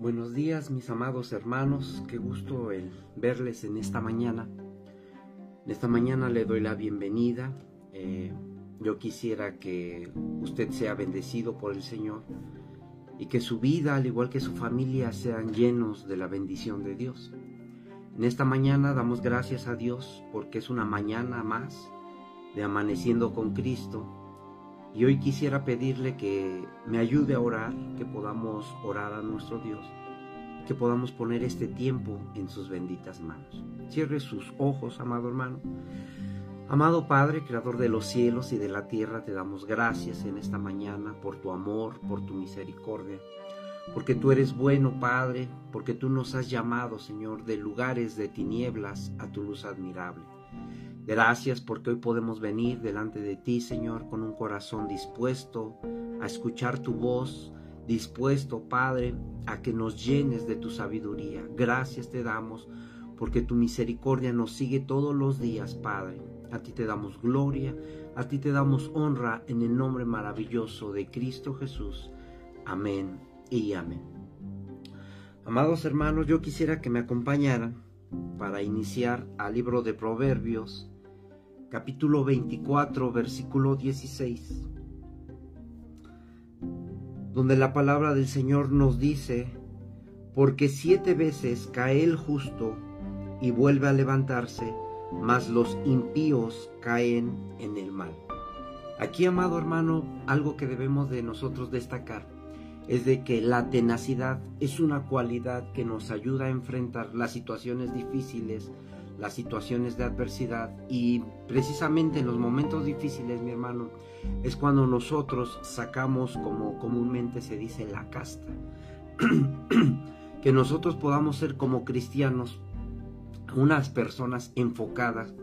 Buenos días mis amados hermanos, qué gusto el verles en esta mañana. En esta mañana le doy la bienvenida. Eh, yo quisiera que usted sea bendecido por el Señor y que su vida, al igual que su familia, sean llenos de la bendición de Dios. En esta mañana damos gracias a Dios porque es una mañana más de amaneciendo con Cristo. Y hoy quisiera pedirle que me ayude a orar, que podamos orar a nuestro Dios, que podamos poner este tiempo en sus benditas manos. Cierre sus ojos, amado hermano. Amado Padre, Creador de los cielos y de la tierra, te damos gracias en esta mañana por tu amor, por tu misericordia, porque tú eres bueno, Padre, porque tú nos has llamado, Señor, de lugares de tinieblas a tu luz admirable. Gracias porque hoy podemos venir delante de ti, Señor, con un corazón dispuesto a escuchar tu voz, dispuesto, Padre, a que nos llenes de tu sabiduría. Gracias te damos porque tu misericordia nos sigue todos los días, Padre a ti te damos gloria, a ti te damos honra en el nombre maravilloso de Cristo Jesús. Amén y amén. Amados hermanos, yo quisiera que me acompañaran para iniciar al libro de Proverbios, capítulo 24, versículo 16, donde la palabra del Señor nos dice, porque siete veces cae el justo y vuelve a levantarse, mas los impíos caen en el mal. Aquí, amado hermano, algo que debemos de nosotros destacar es de que la tenacidad es una cualidad que nos ayuda a enfrentar las situaciones difíciles, las situaciones de adversidad y precisamente en los momentos difíciles, mi hermano, es cuando nosotros sacamos, como comúnmente se dice, la casta. que nosotros podamos ser como cristianos unas personas enfocadas,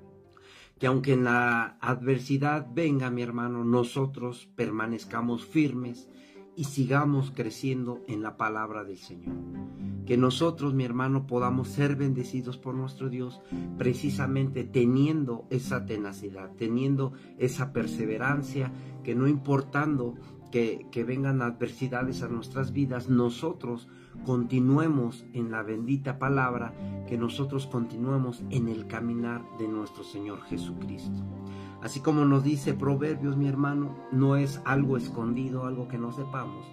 que aunque en la adversidad venga mi hermano, nosotros permanezcamos firmes y sigamos creciendo en la palabra del Señor. Que nosotros, mi hermano, podamos ser bendecidos por nuestro Dios precisamente teniendo esa tenacidad, teniendo esa perseverancia, que no importando que, que vengan adversidades a nuestras vidas, nosotros continuemos en la bendita palabra, que nosotros continuemos en el caminar de nuestro Señor Jesucristo. Así como nos dice Proverbios, mi hermano, no es algo escondido, algo que no sepamos.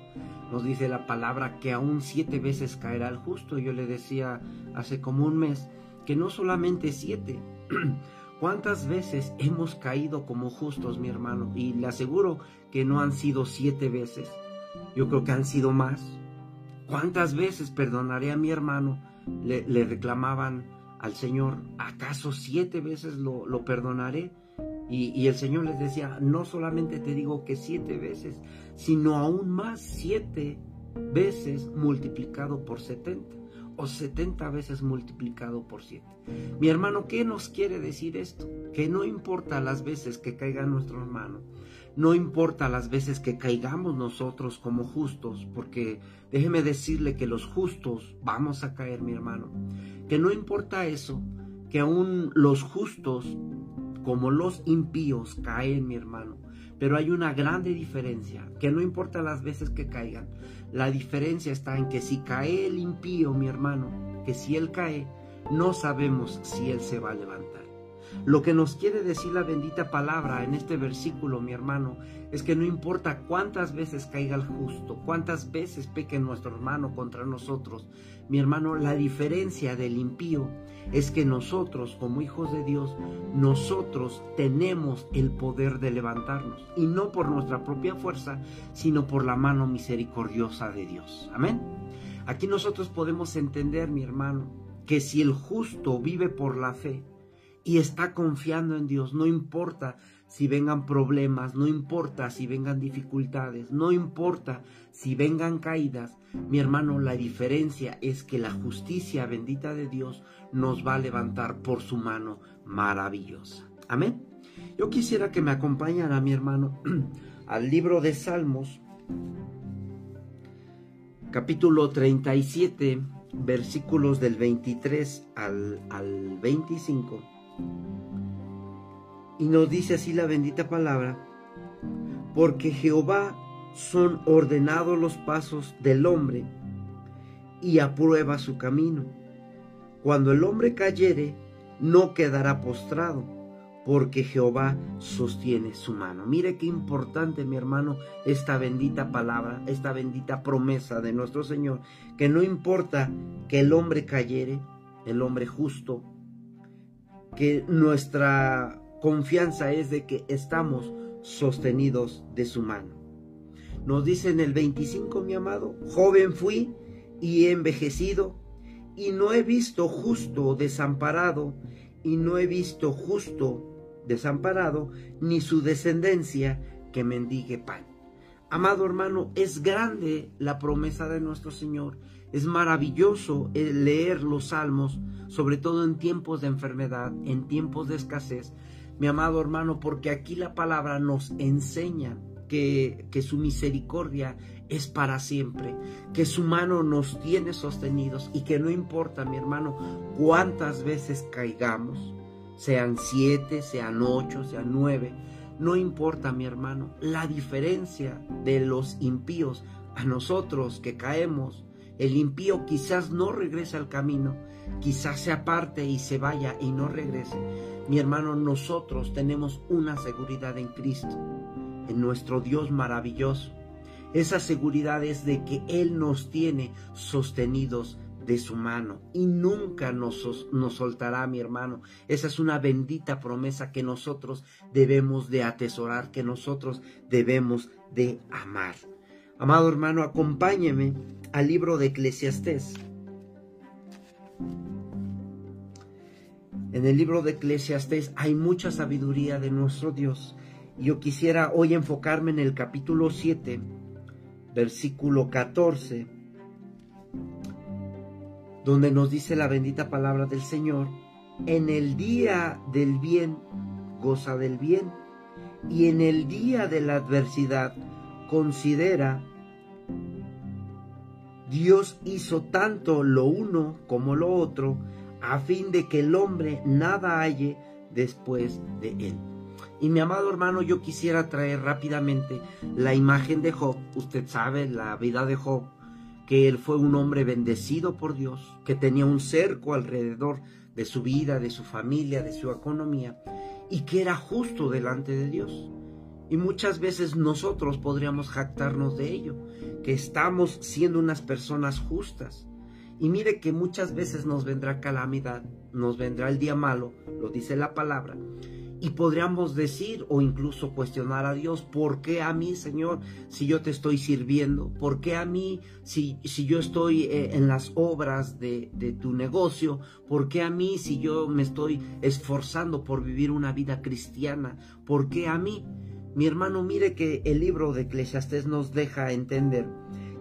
Nos dice la palabra que aún siete veces caerá el justo. Yo le decía hace como un mes que no solamente siete. ¿Cuántas veces hemos caído como justos, mi hermano? Y le aseguro que no han sido siete veces. Yo creo que han sido más. ¿Cuántas veces perdonaré a mi hermano? Le, reclamaban al Señor, ¿acaso siete veces lo, perdonaré? Y, el Señor les decía, no solamente te digo que siete veces, sino aún más siete veces multiplicado por setenta o setenta veces multiplicado por siete. Mi hermano, ¿qué nos quiere decir esto? Que no importa las veces que caiga nuestro hermano, no importa las veces que caigamos nosotros como justos, porque déjeme decirle que los justos vamos a caer, mi hermano. Que no importa eso, que aún los justos como los impíos caen, mi hermano. Pero hay una grande diferencia, que no importa las veces que caigan. La diferencia está en que si cae el impío, mi hermano, que si él cae, no sabemos si él se va a levantar. Lo que nos quiere decir la bendita palabra en este versículo, mi hermano, es que no importa cuántas veces caiga el justo, cuántas veces peque nuestro hermano contra nosotros, mi hermano, la diferencia del impío es que nosotros, como hijos de Dios, nosotros tenemos el poder de levantarnos, y no por nuestra propia fuerza, sino por la mano misericordiosa de Dios. Amén. Aquí nosotros podemos entender, mi hermano, que si el justo vive por la fe, y está confiando en Dios. No importa si vengan problemas, no importa si vengan dificultades, no importa si vengan caídas. Mi hermano, la diferencia es que la justicia bendita de Dios nos va a levantar por su mano maravillosa. Amén. Yo quisiera que me acompañara, mi hermano, al libro de Salmos, capítulo 37, versículos del 23 al, al 25 y nos dice así la bendita palabra, porque Jehová son ordenados los pasos del hombre, y aprueba su camino. Cuando el hombre cayere, no quedará postrado, porque Jehová sostiene su mano. Mire qué importante, mi hermano, esta bendita palabra, esta bendita promesa de nuestro Señor, que no importa que el hombre cayere, el hombre justo, que nuestra confianza es de que estamos sostenidos de su mano. Nos dice en el 25, mi amado, joven fui y he envejecido, y no he visto justo desamparado, y no he visto justo desamparado, ni su descendencia que mendigue pan. Amado hermano, es grande la promesa de nuestro Señor. Es maravilloso leer los salmos, sobre todo en tiempos de enfermedad, en tiempos de escasez, mi amado hermano, porque aquí la palabra nos enseña que, que, su misericordia es para siempre, que su mano nos tiene sostenidos y que no importa, mi hermano, cuántas veces caigamos, sean siete, sean ocho, sean nueve, no importa, mi hermano, la diferencia de los impíos a nosotros que caemos. El impío quizás no regrese al camino, quizás se aparte y se vaya y no regrese. Mi hermano, nosotros tenemos una seguridad en Cristo, en nuestro Dios maravilloso. Esa seguridad es de que Él nos tiene sostenidos de su mano y nunca nos, nos soltará, mi hermano. Esa es una bendita promesa que nosotros debemos de atesorar, que nosotros debemos de amar. Amado hermano, acompáñeme al libro de Eclesiastés. En el libro de Eclesiastés hay mucha sabiduría de nuestro Dios. Yo quisiera hoy enfocarme en el capítulo 7, versículo 14 donde nos dice la bendita palabra del Señor, en el día del bien, goza del bien, y en el día de la adversidad, considera, Dios hizo tanto lo uno como lo otro, a fin de que el hombre nada halle después de él. Y mi amado hermano, yo quisiera traer rápidamente la imagen de Job. Usted sabe la vida de Job que él fue un hombre bendecido por Dios, que tenía un cerco alrededor de su vida, de su familia, de su economía, y que era justo delante de Dios. Y muchas veces nosotros podríamos jactarnos de ello, que estamos siendo unas personas justas. Y mire que muchas veces nos vendrá calamidad, nos vendrá el día malo, lo dice la palabra, y podríamos decir o incluso cuestionar a Dios, ¿por qué a mí, Señor, si yo te estoy sirviendo? ¿Por qué a mí, si, si yo estoy eh, en las obras de, de, tu negocio? ¿Por qué a mí, si yo me estoy esforzando por vivir una vida cristiana? ¿Por qué a mí? Mi hermano, mire que el libro de Eclesiastés nos deja entender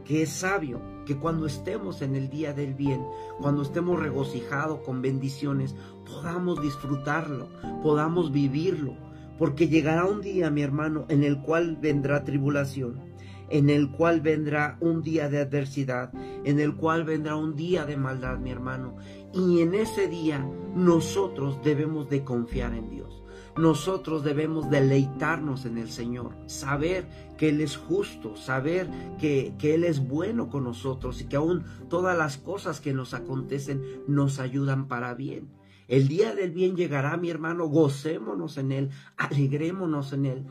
que es sabio que cuando estemos en el día del bien, cuando estemos regocijados con bendiciones, podamos disfrutarlo, podamos vivirlo, porque llegará un día, mi hermano, en el cual vendrá tribulación, en el cual vendrá un día de adversidad, en el cual vendrá un día de maldad, mi hermano, y en ese día nosotros debemos de confiar en Dios nosotros debemos deleitarnos en el Señor, saber que Él es justo, saber que, que, Él es bueno con nosotros y que aún todas las cosas que nos acontecen nos ayudan para bien. El día del bien llegará, mi hermano, gocémonos en Él, alegrémonos en Él.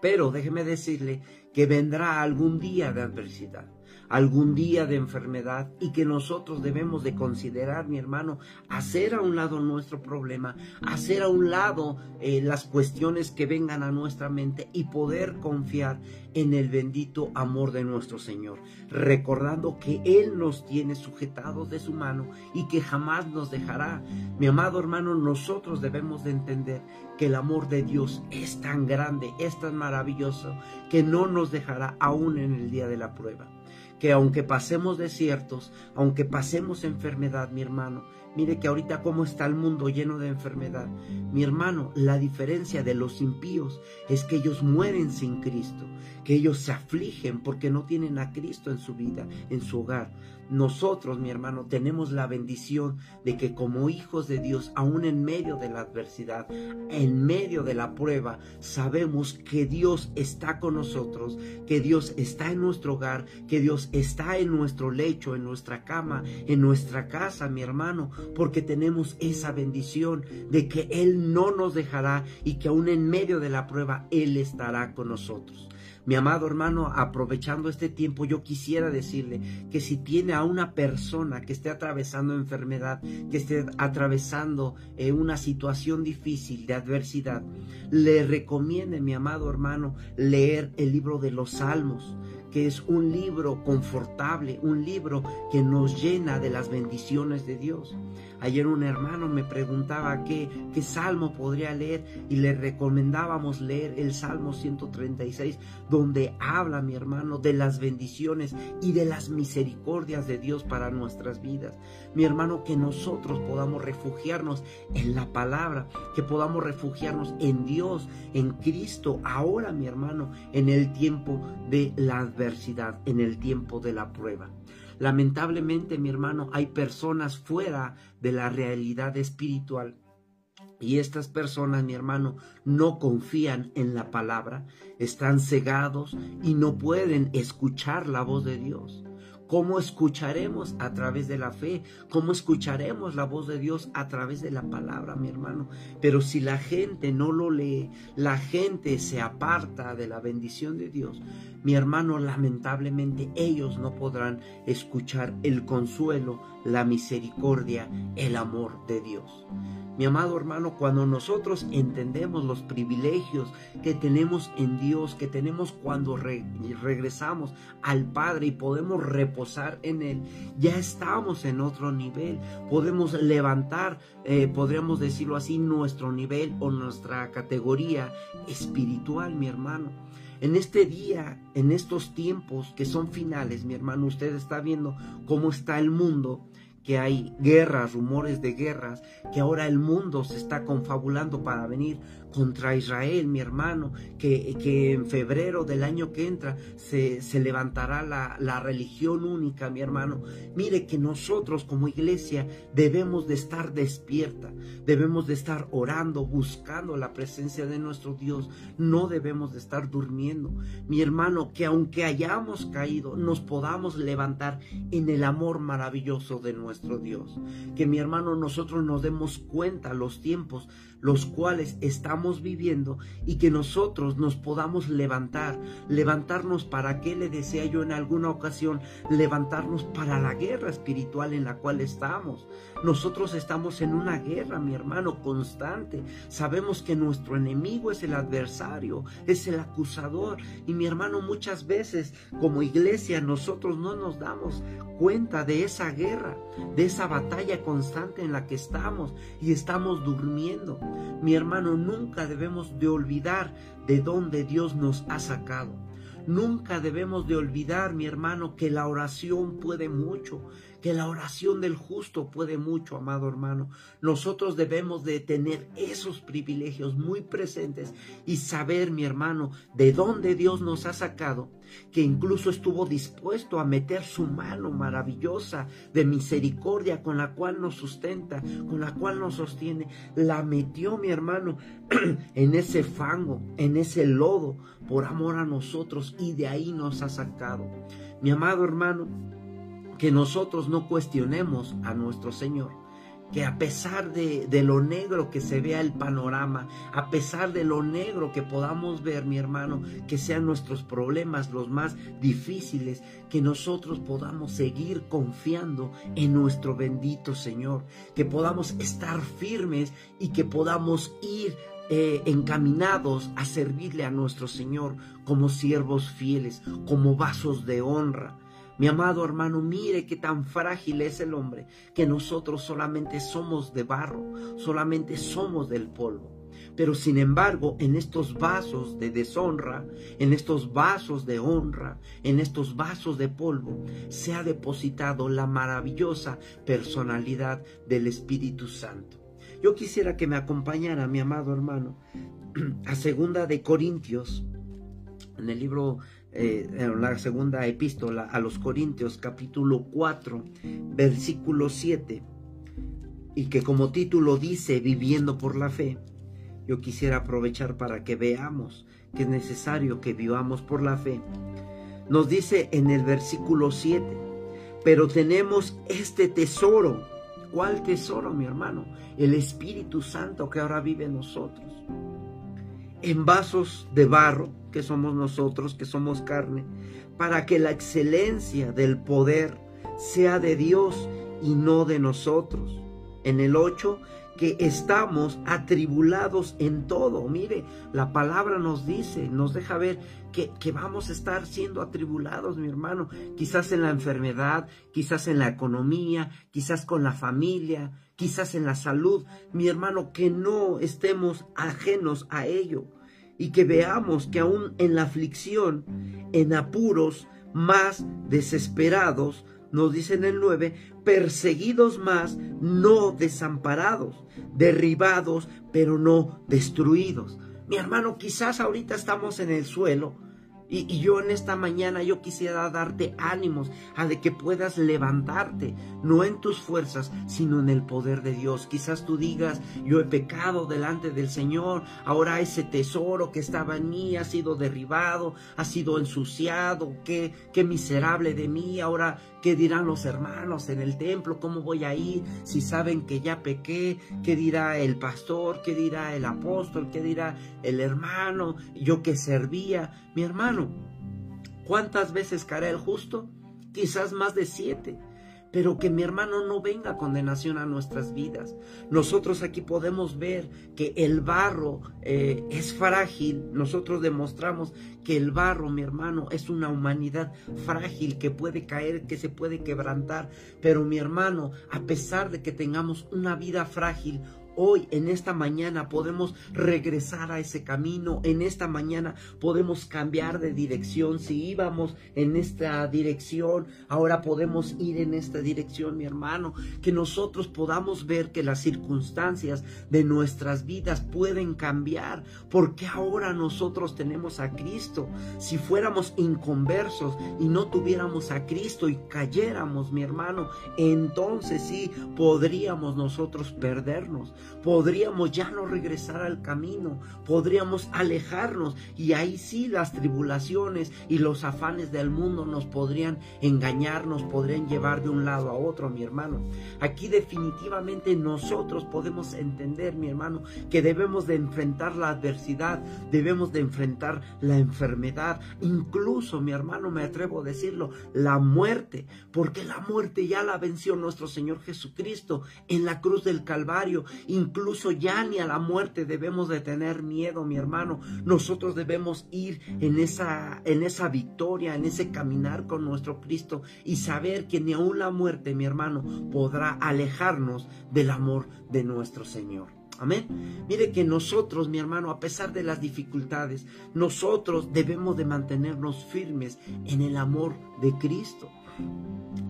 Pero déjeme decirle que vendrá algún día de adversidad algún día de enfermedad y que nosotros debemos de considerar, mi hermano, hacer a un lado nuestro problema, hacer a un lado eh, las cuestiones que vengan a nuestra mente y poder confiar en el bendito amor de nuestro Señor, recordando que Él nos tiene sujetados de su mano y que jamás nos dejará. Mi amado hermano, nosotros debemos de entender que el amor de Dios es tan grande, es tan maravilloso, que no nos dejará aún en el día de la prueba que aunque pasemos desiertos, aunque pasemos enfermedad, mi hermano, Mire que ahorita cómo está el mundo lleno de enfermedad. Mi hermano, la diferencia de los impíos es que ellos mueren sin Cristo, que ellos se afligen porque no tienen a Cristo en su vida, en su hogar. Nosotros, mi hermano, tenemos la bendición de que como hijos de Dios, aún en medio de la adversidad, en medio de la prueba, sabemos que Dios está con nosotros, que Dios está en nuestro hogar, que Dios está en nuestro lecho, en nuestra cama, en nuestra casa, mi hermano, porque tenemos esa bendición de que Él no nos dejará y que aún en medio de la prueba Él estará con nosotros. Mi amado hermano, aprovechando este tiempo, yo quisiera decirle que si tiene a una persona que esté atravesando enfermedad, que esté atravesando eh, una situación difícil de adversidad, le recomiende, mi amado hermano, leer el libro de los Salmos que es un libro confortable, un libro que nos llena de las bendiciones de Dios. Ayer un hermano me preguntaba qué, qué salmo podría leer y le recomendábamos leer el Salmo 136, donde habla, mi hermano, de las bendiciones y de las misericordias de Dios para nuestras vidas. Mi hermano, que nosotros podamos refugiarnos en la palabra, que podamos refugiarnos en Dios, en Cristo, ahora, mi hermano, en el tiempo de la adversidad en el tiempo de la prueba. Lamentablemente, mi hermano, hay personas fuera de la realidad espiritual y estas personas, mi hermano, no confían en la palabra, están cegados y no pueden escuchar la voz de Dios. ¿Cómo escucharemos? A través de la fe. ¿Cómo escucharemos la voz de Dios? A través de la palabra, mi hermano. Pero si la gente no lo lee, la gente se aparta de la bendición de Dios, mi hermano, lamentablemente ellos no podrán escuchar el consuelo, la misericordia, el amor de Dios. Mi amado hermano, cuando nosotros entendemos los privilegios que tenemos en Dios, que tenemos cuando regresamos al Padre y podemos reposar en Él, ya estamos en otro nivel. Podemos levantar, eh, podríamos decirlo así, nuestro nivel o nuestra categoría espiritual, mi hermano. En este día, en estos tiempos que son finales, mi hermano, usted está viendo cómo está el mundo que hay guerras, rumores de guerras, que ahora el mundo se está confabulando para venir contra Israel, mi hermano, que, que en febrero del año que entra se, se levantará la, la, religión única, mi hermano. Mire que nosotros como iglesia debemos de estar despierta, debemos de estar orando, buscando la presencia de nuestro Dios, no debemos de estar durmiendo. Mi hermano, que aunque hayamos caído, nos podamos levantar en el amor maravilloso de nuestro Dios. Que mi hermano, nosotros nos demos cuenta los tiempos los cuales estamos viviendo y que nosotros nos podamos levantar, levantarnos para qué le decía yo en alguna ocasión, levantarnos para la guerra espiritual en la cual estamos. Nosotros estamos en una guerra, mi hermano, constante. Sabemos que nuestro enemigo es el adversario, es el acusador. Y mi hermano, muchas veces como iglesia nosotros no nos damos cuenta de esa guerra, de esa batalla constante en la que estamos y estamos durmiendo. Mi hermano, nunca debemos de olvidar de dónde Dios nos ha sacado. Nunca debemos de olvidar, mi hermano, que la oración puede mucho, que la oración del justo puede mucho, amado hermano. Nosotros debemos de tener esos privilegios muy presentes y saber, mi hermano, de dónde Dios nos ha sacado, que incluso estuvo dispuesto a meter su mano maravillosa de misericordia con la cual nos sustenta, con la cual nos sostiene. La metió, mi hermano, en ese fango, en ese lodo, por amor a nosotros y de ahí nos ha sacado. Mi amado hermano, que nosotros no cuestionemos a nuestro Señor, que a pesar de, de, lo negro que se vea el panorama, a pesar de lo negro que podamos ver, mi hermano, que sean nuestros problemas los más difíciles, que nosotros podamos seguir confiando en nuestro bendito Señor, que podamos estar firmes y que podamos ir eh, encaminados a servirle a nuestro Señor como siervos fieles, como vasos de honra. Mi amado hermano, mire qué tan frágil es el hombre, que nosotros solamente somos de barro, solamente somos del polvo. Pero sin embargo, en estos vasos de deshonra, en estos vasos de honra, en estos vasos de polvo, se ha depositado la maravillosa personalidad del Espíritu Santo. Yo quisiera que me acompañara, mi amado hermano, a segunda de Corintios, en el libro, eh, en la segunda epístola a los Corintios, capítulo 4, versículo 7, y que como título dice, viviendo por la fe yo quisiera aprovechar para que veamos que es necesario que vivamos por la fe. Nos dice en el versículo 7, pero tenemos este tesoro. ¿Cuál tesoro, mi hermano? El Espíritu Santo que ahora vive en nosotros. En vasos de barro, que somos nosotros, que somos carne, para que la excelencia del poder sea de Dios y no de nosotros. En el 8, que estamos atribulados en todo. Mire, la palabra nos dice, nos deja ver que, que, vamos a estar siendo atribulados, mi hermano, quizás en la enfermedad, quizás en la economía, quizás con la familia, quizás en la salud, mi hermano, que no estemos ajenos a ello y que veamos que aún en la aflicción, en apuros más desesperados, nos dice en el 9, perseguidos más, no desamparados, derribados, pero no destruidos. Mi hermano, quizás ahorita estamos en el suelo, y, yo en esta mañana yo quisiera darte ánimos a de que puedas levantarte, no en tus fuerzas, sino en el poder de Dios. Quizás tú digas, yo he pecado delante del Señor, ahora ese tesoro que estaba en mí ha sido derribado, ha sido ensuciado, qué, qué miserable de mí, ahora qué dirán los hermanos en el templo, cómo voy a ir si saben que ya pequé, qué dirá el pastor, qué dirá el apóstol, qué dirá el hermano, yo que servía. Mi hermano, ¿cuántas veces caerá el justo? Quizás más de siete pero que mi hermano no venga condenación a nuestras vidas. Nosotros aquí podemos ver que el barro eh, es frágil, nosotros demostramos que el barro, mi hermano, es una humanidad frágil que puede caer, que se puede quebrantar, pero mi hermano, a pesar de que tengamos una vida frágil, Hoy, en esta mañana, podemos regresar a ese camino. En esta mañana podemos cambiar de dirección. Si íbamos en esta dirección, ahora podemos ir en esta dirección, mi hermano. Que nosotros podamos ver que las circunstancias de nuestras vidas pueden cambiar. Porque ahora nosotros tenemos a Cristo. Si fuéramos inconversos y no tuviéramos a Cristo y cayéramos, mi hermano, entonces sí podríamos nosotros perdernos podríamos ya no regresar al camino, podríamos alejarnos y ahí sí las tribulaciones y los afanes del mundo nos podrían engañar, nos podrían llevar de un lado a otro, mi hermano. Aquí definitivamente nosotros podemos entender, mi hermano, que debemos de enfrentar la adversidad, debemos de enfrentar la enfermedad, incluso, mi hermano, me atrevo a decirlo, la muerte, porque la muerte ya la venció nuestro Señor Jesucristo en la cruz del Calvario, incluso ya ni a la muerte debemos de tener miedo, mi hermano. Nosotros debemos ir en esa, en esa victoria, en ese caminar con nuestro Cristo y saber que ni aun la muerte, mi hermano, podrá alejarnos del amor de nuestro Señor. Amén. Mire que nosotros, mi hermano, a pesar de las dificultades, nosotros debemos de mantenernos firmes en el amor de Cristo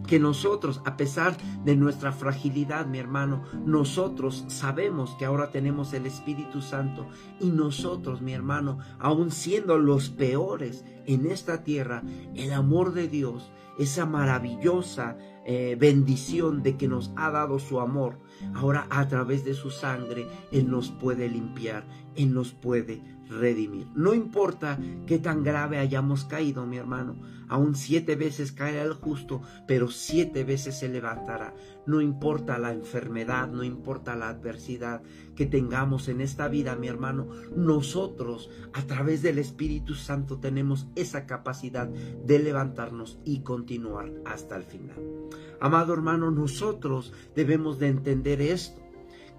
que nosotros, a pesar de nuestra fragilidad, mi hermano, nosotros sabemos que ahora tenemos el Espíritu Santo y nosotros, mi hermano, aun siendo los peores en esta tierra, el amor de Dios, esa maravillosa eh, bendición de que nos ha dado su amor, ahora a través de su sangre, Él nos puede limpiar, Él nos puede redimir. No importa qué tan grave hayamos caído, mi hermano, aún siete veces caerá el justo, pero siete veces se levantará. No importa la enfermedad, no importa la adversidad que tengamos en esta vida, mi hermano, nosotros a través del Espíritu Santo tenemos esa capacidad de levantarnos y continuar hasta el final. Amado hermano, nosotros debemos de entender esto,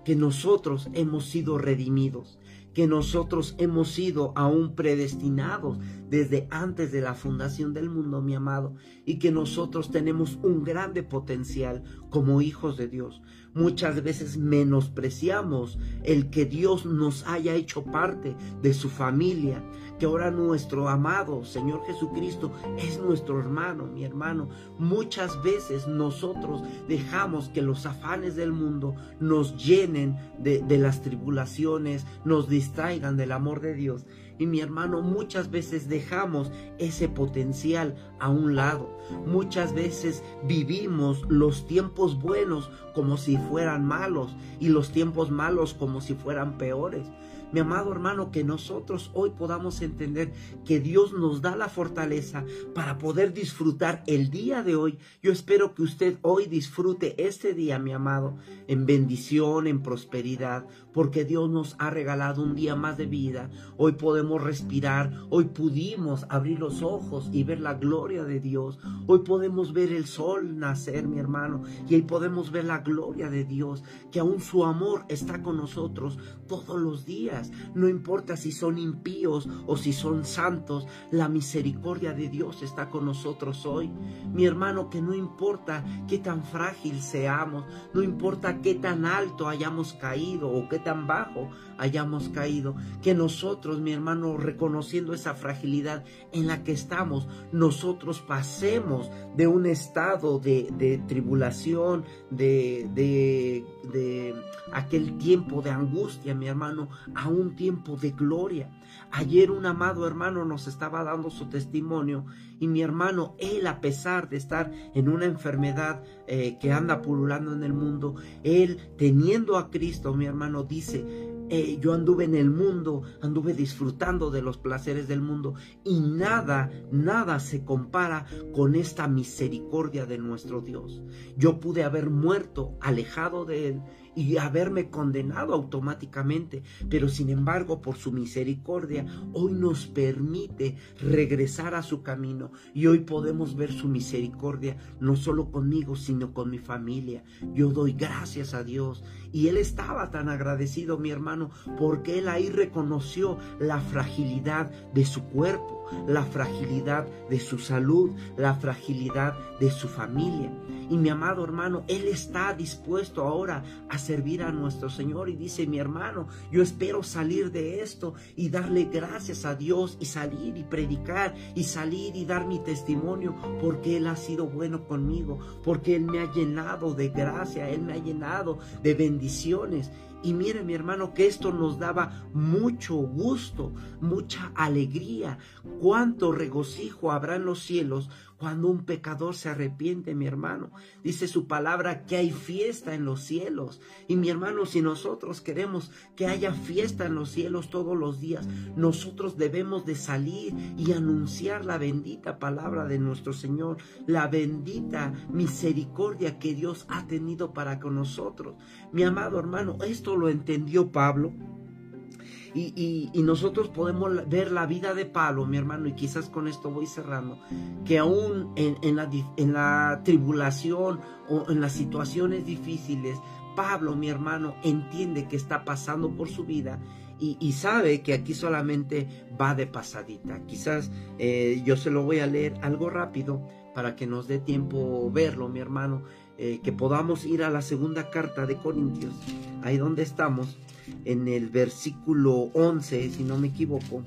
que nosotros hemos sido redimidos, que nosotros hemos sido aún predestinados desde antes de la fundación del mundo, mi amado, y que nosotros tenemos un grande potencial como hijos de Dios. Muchas veces menospreciamos el que Dios nos haya hecho parte de su familia, que ahora nuestro amado Señor Jesucristo es nuestro hermano, mi hermano. Muchas veces nosotros dejamos que los afanes del mundo nos llenen de, las tribulaciones, nos distraigan del amor de Dios y mi hermano, muchas veces dejamos ese potencial a un lado. Muchas veces vivimos los tiempos buenos como si fueran malos y los tiempos malos como si fueran peores. Mi amado hermano, que nosotros hoy podamos entender que Dios nos da la fortaleza para poder disfrutar el día de hoy. Yo espero que usted hoy disfrute este día, mi amado, en bendición, en prosperidad, porque Dios nos ha regalado un día más de vida. Hoy podemos respirar, hoy pudimos abrir los ojos y ver la gloria de Dios. Hoy podemos ver el sol nacer, mi hermano, y hoy podemos ver la gloria de Dios, que aún su amor está con nosotros todos los días. No importa si son impíos o si son santos, la misericordia de Dios está con nosotros hoy. Mi hermano, que no importa qué tan frágil seamos, no importa qué tan alto hayamos caído o qué tan bajo hayamos caído, que nosotros, mi hermano, reconociendo esa fragilidad en la que estamos, nosotros pasemos de un estado de, tribulación, de, de, de aquel tiempo de angustia, mi hermano, a un tiempo de gloria. Ayer un amado hermano nos estaba dando su testimonio y mi hermano, él a pesar de estar en una enfermedad eh, que anda pululando en el mundo, él teniendo a Cristo, mi hermano, dice, eh, yo anduve en el mundo, anduve disfrutando de los placeres del mundo y nada, nada se compara con esta misericordia de nuestro Dios. Yo pude haber muerto alejado de Él y haberme condenado automáticamente, pero sin embargo por su misericordia hoy nos permite regresar a su camino y hoy podemos ver su misericordia no solo conmigo, sino con mi familia. Yo doy gracias a Dios y él estaba tan agradecido, mi hermano, porque él ahí reconoció la fragilidad de su cuerpo, la fragilidad de su salud, la fragilidad de su familia. Y mi amado hermano, Él está dispuesto ahora a servir a nuestro Señor. Y dice, mi hermano, yo espero salir de esto y darle gracias a Dios y salir y predicar y salir y dar mi testimonio porque Él ha sido bueno conmigo, porque Él me ha llenado de gracia, Él me ha llenado de bendiciones. Y mire mi hermano que esto nos daba mucho gusto, mucha alegría. Cuánto regocijo habrá en los cielos cuando un pecador se arrepiente, mi hermano. Dice su palabra que hay fiesta en los cielos. Y mi hermano, si nosotros queremos que haya fiesta en los cielos todos los días, nosotros debemos de salir y anunciar la bendita palabra de nuestro Señor, la bendita misericordia que Dios ha tenido para con nosotros. Mi amado hermano, esto lo entendió Pablo. Y, nosotros podemos ver la vida de Pablo, mi hermano, y quizás con esto voy cerrando, que aún en, la, tribulación o en las situaciones difíciles, Pablo, mi hermano, entiende que está pasando por su vida y, sabe que aquí solamente va de pasadita. Quizás eh, yo se lo voy a leer algo rápido para que nos dé tiempo verlo, mi hermano, eh, que podamos ir a la segunda carta de Corintios, ahí donde estamos, en el versículo 11, si no me equivoco.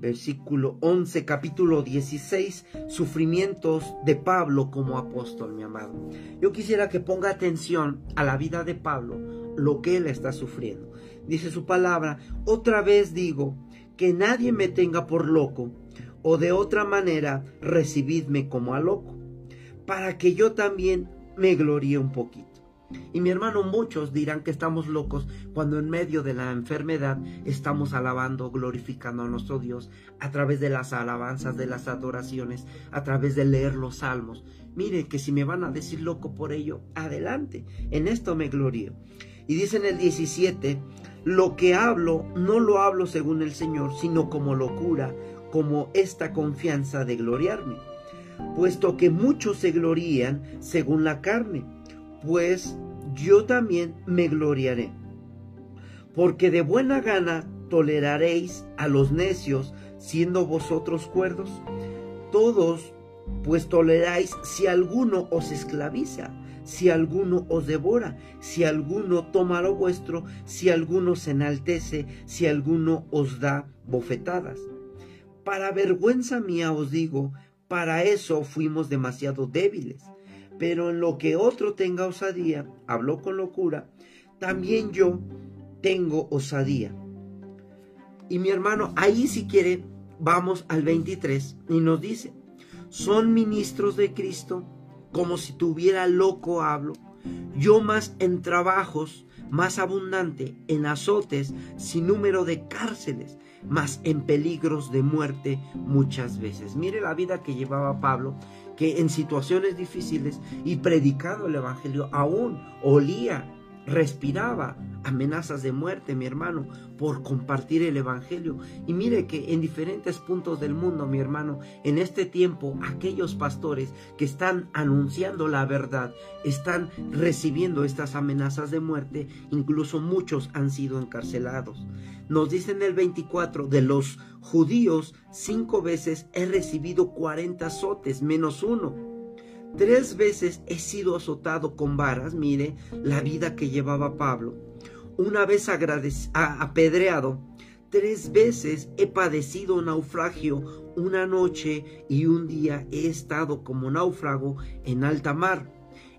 Versículo 11, capítulo 16, sufrimientos de Pablo como apóstol, mi amado. Yo quisiera que ponga atención a la vida de Pablo, lo que él está sufriendo. Dice su palabra, otra vez digo, que nadie me tenga por loco, o de otra manera recibidme como a loco, para que yo también me gloríe un poquito. Y mi hermano, muchos dirán que estamos locos cuando en medio de la enfermedad estamos alabando, glorificando a nuestro Dios a través de las alabanzas, de las adoraciones, a través de leer los salmos. Mire que si me van a decir loco por ello, adelante, en esto me glorío. Y dice en el 17, lo que hablo no lo hablo según el Señor, sino como locura, como esta confianza de gloriarme, puesto que muchos se glorían según la carne pues yo también me gloriaré. Porque de buena gana toleraréis a los necios, siendo vosotros cuerdos. Todos, pues toleráis si alguno os esclaviza, si alguno os devora, si alguno toma lo vuestro, si alguno se enaltece, si alguno os da bofetadas. Para vergüenza mía os digo, para eso fuimos demasiado débiles. Pero en lo que otro tenga osadía, habló con locura, también yo tengo osadía. Y mi hermano, ahí si quiere, vamos al 23 y nos dice, son ministros de Cristo, como si tuviera loco hablo, yo más en trabajos, más abundante, en azotes, sin número de cárceles, más en peligros de muerte muchas veces. Mire la vida que llevaba Pablo, que en situaciones difíciles y predicado el Evangelio aún olía respiraba amenazas de muerte, mi hermano, por compartir el Evangelio. Y mire que en diferentes puntos del mundo, mi hermano, en este tiempo, aquellos pastores que están anunciando la verdad, están recibiendo estas amenazas de muerte, incluso muchos han sido encarcelados. Nos dicen el 24, de los judíos, cinco veces he recibido 40 azotes, menos uno Tres veces he sido azotado con varas, mire la vida que llevaba Pablo. Una vez apedreado, tres veces he padecido naufragio, una noche y un día he estado como náufrago en alta mar,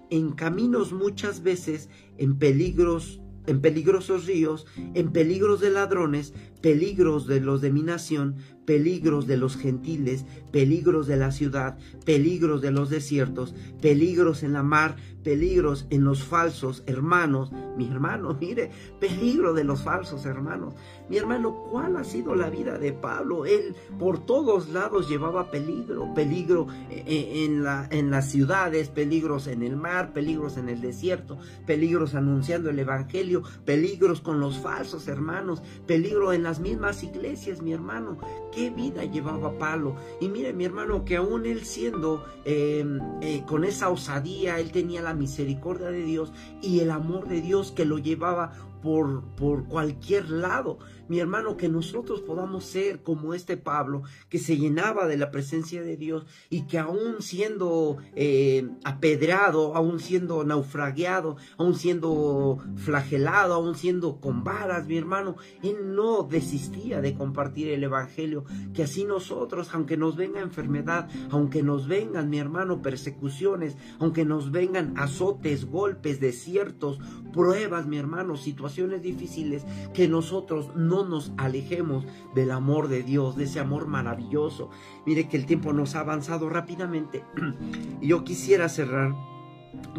en caminos muchas veces, en peligros en peligrosos ríos, en peligros de ladrones, peligros de los de mi nación, peligros de los gentiles, peligros de la ciudad, peligros de los desiertos, peligros en la mar, peligros en los falsos hermanos. Mi hermano, mire, peligro de los falsos hermanos. Mi hermano, ¿cuál ha sido la vida de Pablo? Él por todos lados llevaba peligro, peligro eh, eh, en, la, en las ciudades, peligros en el mar, peligros en el desierto, peligros anunciando el Evangelio, peligros con los falsos hermanos, peligro en las mismas iglesias, mi hermano qué vida llevaba Pablo. Y mire, mi hermano, que aún él siendo eh, eh, con esa osadía, él tenía la misericordia de Dios y el amor de Dios que lo llevaba por, por cualquier lado. Mi hermano, que nosotros podamos ser como este Pablo, que se llenaba de la presencia de Dios y que aún siendo eh, apedrado, aún siendo naufragiado, aún siendo flagelado, aún siendo con varas, mi hermano, él no desistía de compartir el Evangelio, que así nosotros, aunque nos venga enfermedad, aunque nos vengan, mi hermano, persecuciones, aunque nos vengan azotes, golpes, desiertos, pruebas, mi hermano, situaciones difíciles, que nosotros no nos alejemos del amor de Dios, de ese amor maravilloso. Mire que el tiempo nos ha avanzado rápidamente. Yo quisiera cerrar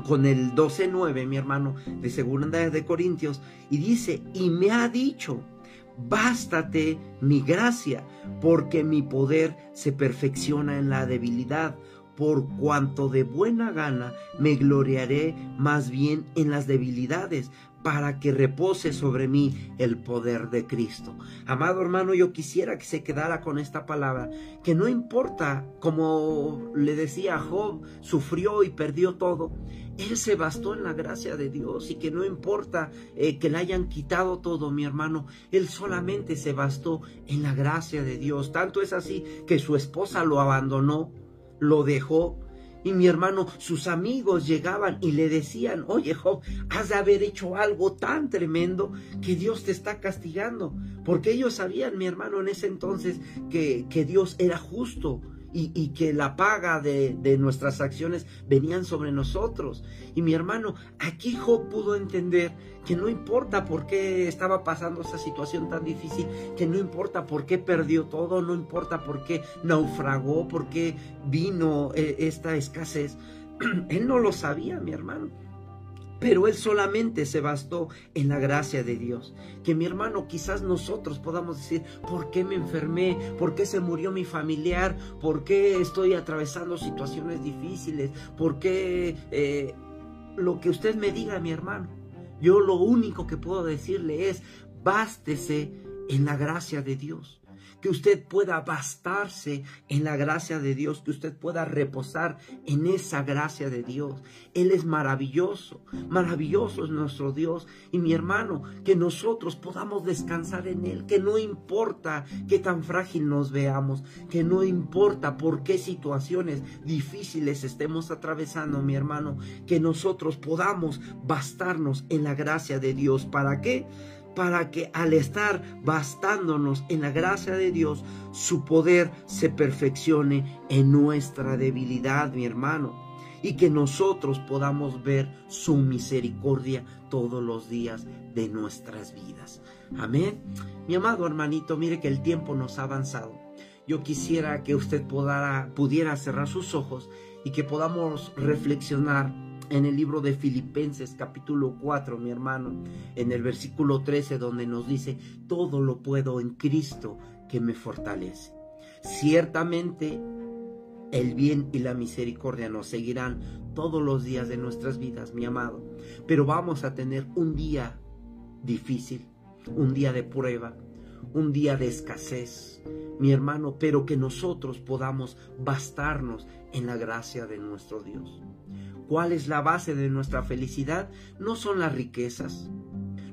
con el 12.9, mi hermano, de Segunda de Corintios, y dice, y me ha dicho, bástate mi gracia, porque mi poder se perfecciona en la debilidad por cuanto de buena gana me gloriaré más bien en las debilidades, para que repose sobre mí el poder de Cristo. Amado hermano, yo quisiera que se quedara con esta palabra, que no importa, como le decía Job, sufrió y perdió todo, él se bastó en la gracia de Dios y que no importa eh, que le hayan quitado todo, mi hermano, él solamente se bastó en la gracia de Dios. Tanto es así que su esposa lo abandonó, lo dejó. Y mi hermano, sus amigos llegaban y le decían, oye Job, has de haber hecho algo tan tremendo que Dios te está castigando. Porque ellos sabían, mi hermano, en ese entonces que, que Dios era justo y, que la paga de, nuestras acciones venían sobre nosotros. Y mi hermano, aquí Job pudo entender que no importa por qué estaba pasando esa situación tan difícil, que no importa por qué perdió todo, no importa por qué naufragó, por qué vino eh, esta escasez. Él no lo sabía, mi hermano. Pero él solamente se bastó en la gracia de Dios. Que mi hermano, quizás nosotros podamos decir, ¿por qué me enfermé? ¿Por qué se murió mi familiar? ¿Por qué estoy atravesando situaciones difíciles? ¿Por qué eh, lo que usted me diga, mi hermano? Yo lo único que puedo decirle es, bástese en la gracia de Dios que usted pueda bastarse en la gracia de Dios, que usted pueda reposar en esa gracia de Dios. Él es maravilloso, maravilloso es nuestro Dios. Y mi hermano, que nosotros podamos descansar en Él, que no importa qué tan frágil nos veamos, que no importa por qué situaciones difíciles estemos atravesando, mi hermano, que nosotros podamos bastarnos en la gracia de Dios. ¿Para qué? Para que al estar bastándonos en la gracia de Dios, su poder se perfeccione en nuestra debilidad, mi hermano, y que nosotros podamos ver su misericordia todos los días de nuestras vidas. Amén. Mi amado hermanito, mire que el tiempo nos ha avanzado. Yo quisiera que usted pudiera cerrar sus ojos y que podamos reflexionar en el libro de Filipenses capítulo 4, mi hermano, en el versículo 13 donde nos dice, todo lo puedo en Cristo que me fortalece. Ciertamente el bien y la misericordia nos seguirán todos los días de nuestras vidas, mi amado, pero vamos a tener un día difícil, un día de prueba, un día de escasez, mi hermano, pero que nosotros podamos bastarnos en la gracia de nuestro Dios. ¿Cuál es la base de nuestra felicidad? No son las riquezas,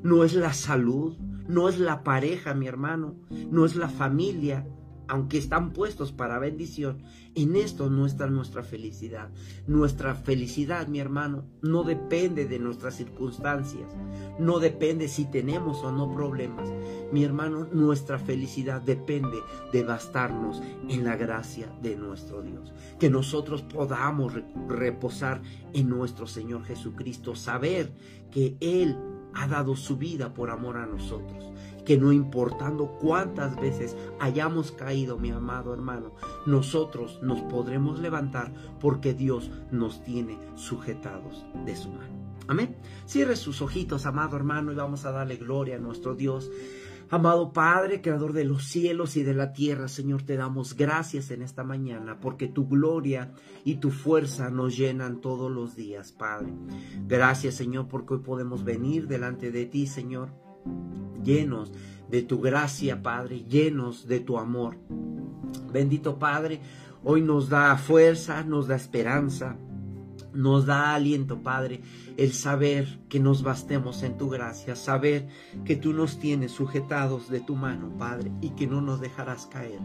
no es la salud, no es la pareja, mi hermano, no es la familia, aunque están puestos para bendición, en esto no está nuestra felicidad. Nuestra felicidad, mi hermano, no depende de nuestras circunstancias, no depende si tenemos o no problemas. Mi hermano, nuestra felicidad depende de bastarnos en la gracia de nuestro Dios. Que nosotros podamos reposar en nuestro Señor Jesucristo, saber que Él ha dado su vida por amor a nosotros que no importando cuántas veces hayamos caído, mi amado hermano, nosotros nos podremos levantar porque Dios nos tiene sujetados de su mano. Amén. Cierre sus ojitos, amado hermano, y vamos a darle gloria a nuestro Dios. Amado Padre, Creador de los cielos y de la tierra, Señor, te damos gracias en esta mañana porque tu gloria y tu fuerza nos llenan todos los días, Padre. Gracias, Señor, porque hoy podemos venir delante de ti, Señor llenos de tu gracia, Padre, llenos de tu amor. Bendito Padre, hoy nos da fuerza, nos da esperanza, nos da aliento, Padre, el saber que nos bastemos en tu gracia, saber que tú nos tienes sujetados de tu mano, Padre, y que no nos dejarás caer.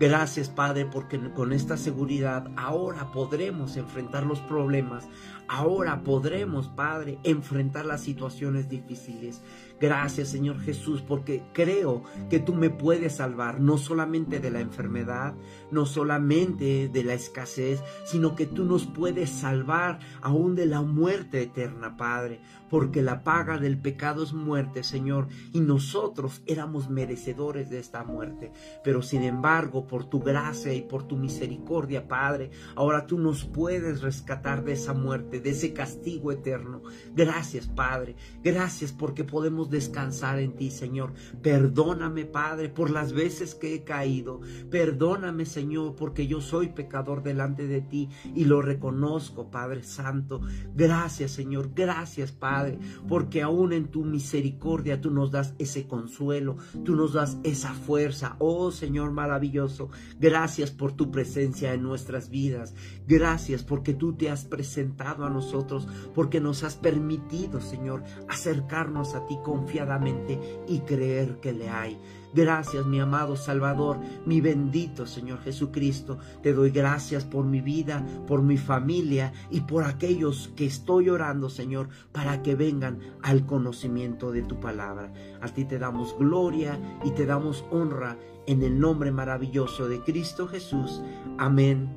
Gracias, Padre, porque con esta seguridad ahora podremos enfrentar los problemas, ahora podremos, Padre, enfrentar las situaciones difíciles. Gracias, Señor Jesús, porque creo que tú me puedes salvar, no solamente de la enfermedad, no solamente de la escasez, sino que tú nos puedes salvar aún de la muerte eterna, Padre, porque la paga del pecado es muerte, Señor, y nosotros éramos merecedores de esta muerte. Pero sin embargo, por tu gracia y por tu misericordia, Padre, ahora tú nos puedes rescatar de esa muerte, de ese castigo eterno. Gracias, Padre, gracias porque podemos descansar en ti, Señor. Perdóname, Padre, por las veces que he caído. Perdóname, Señor, porque yo soy pecador delante de ti y lo reconozco, Padre Santo. Gracias, Señor. Gracias, Padre, porque aún en tu misericordia tú nos das ese consuelo, tú nos das esa fuerza. Oh, Señor maravilloso, gracias por tu presencia en nuestras vidas. Gracias porque tú te has presentado a nosotros, porque nos has permitido, Señor, acercarnos a ti con confiadamente y creer que le hay. Gracias, mi amado Salvador, mi bendito Señor Jesucristo. Te doy gracias por mi vida, por mi familia y por aquellos que estoy orando, Señor, para que vengan al conocimiento de tu palabra. A ti te damos gloria y te damos honra en el nombre maravilloso de Cristo Jesús. Amén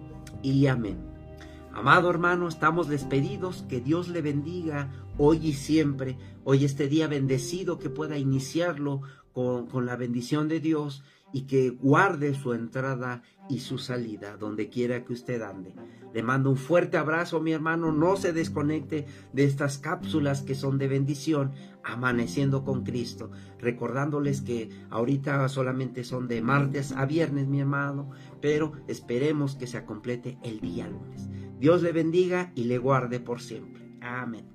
y amén. Amado hermano, estamos despedidos. Que Dios le bendiga hoy y siempre. Hoy este día bendecido que pueda iniciarlo con, con, la bendición de Dios y que guarde su entrada y su salida donde quiera que usted ande. Le mando un fuerte abrazo, mi hermano. No se desconecte de estas cápsulas que son de bendición, amaneciendo con Cristo. Recordándoles que ahorita solamente son de martes a viernes, mi hermano, pero esperemos que se complete el día lunes. Dios le bendiga y le guarde por siempre. Amén.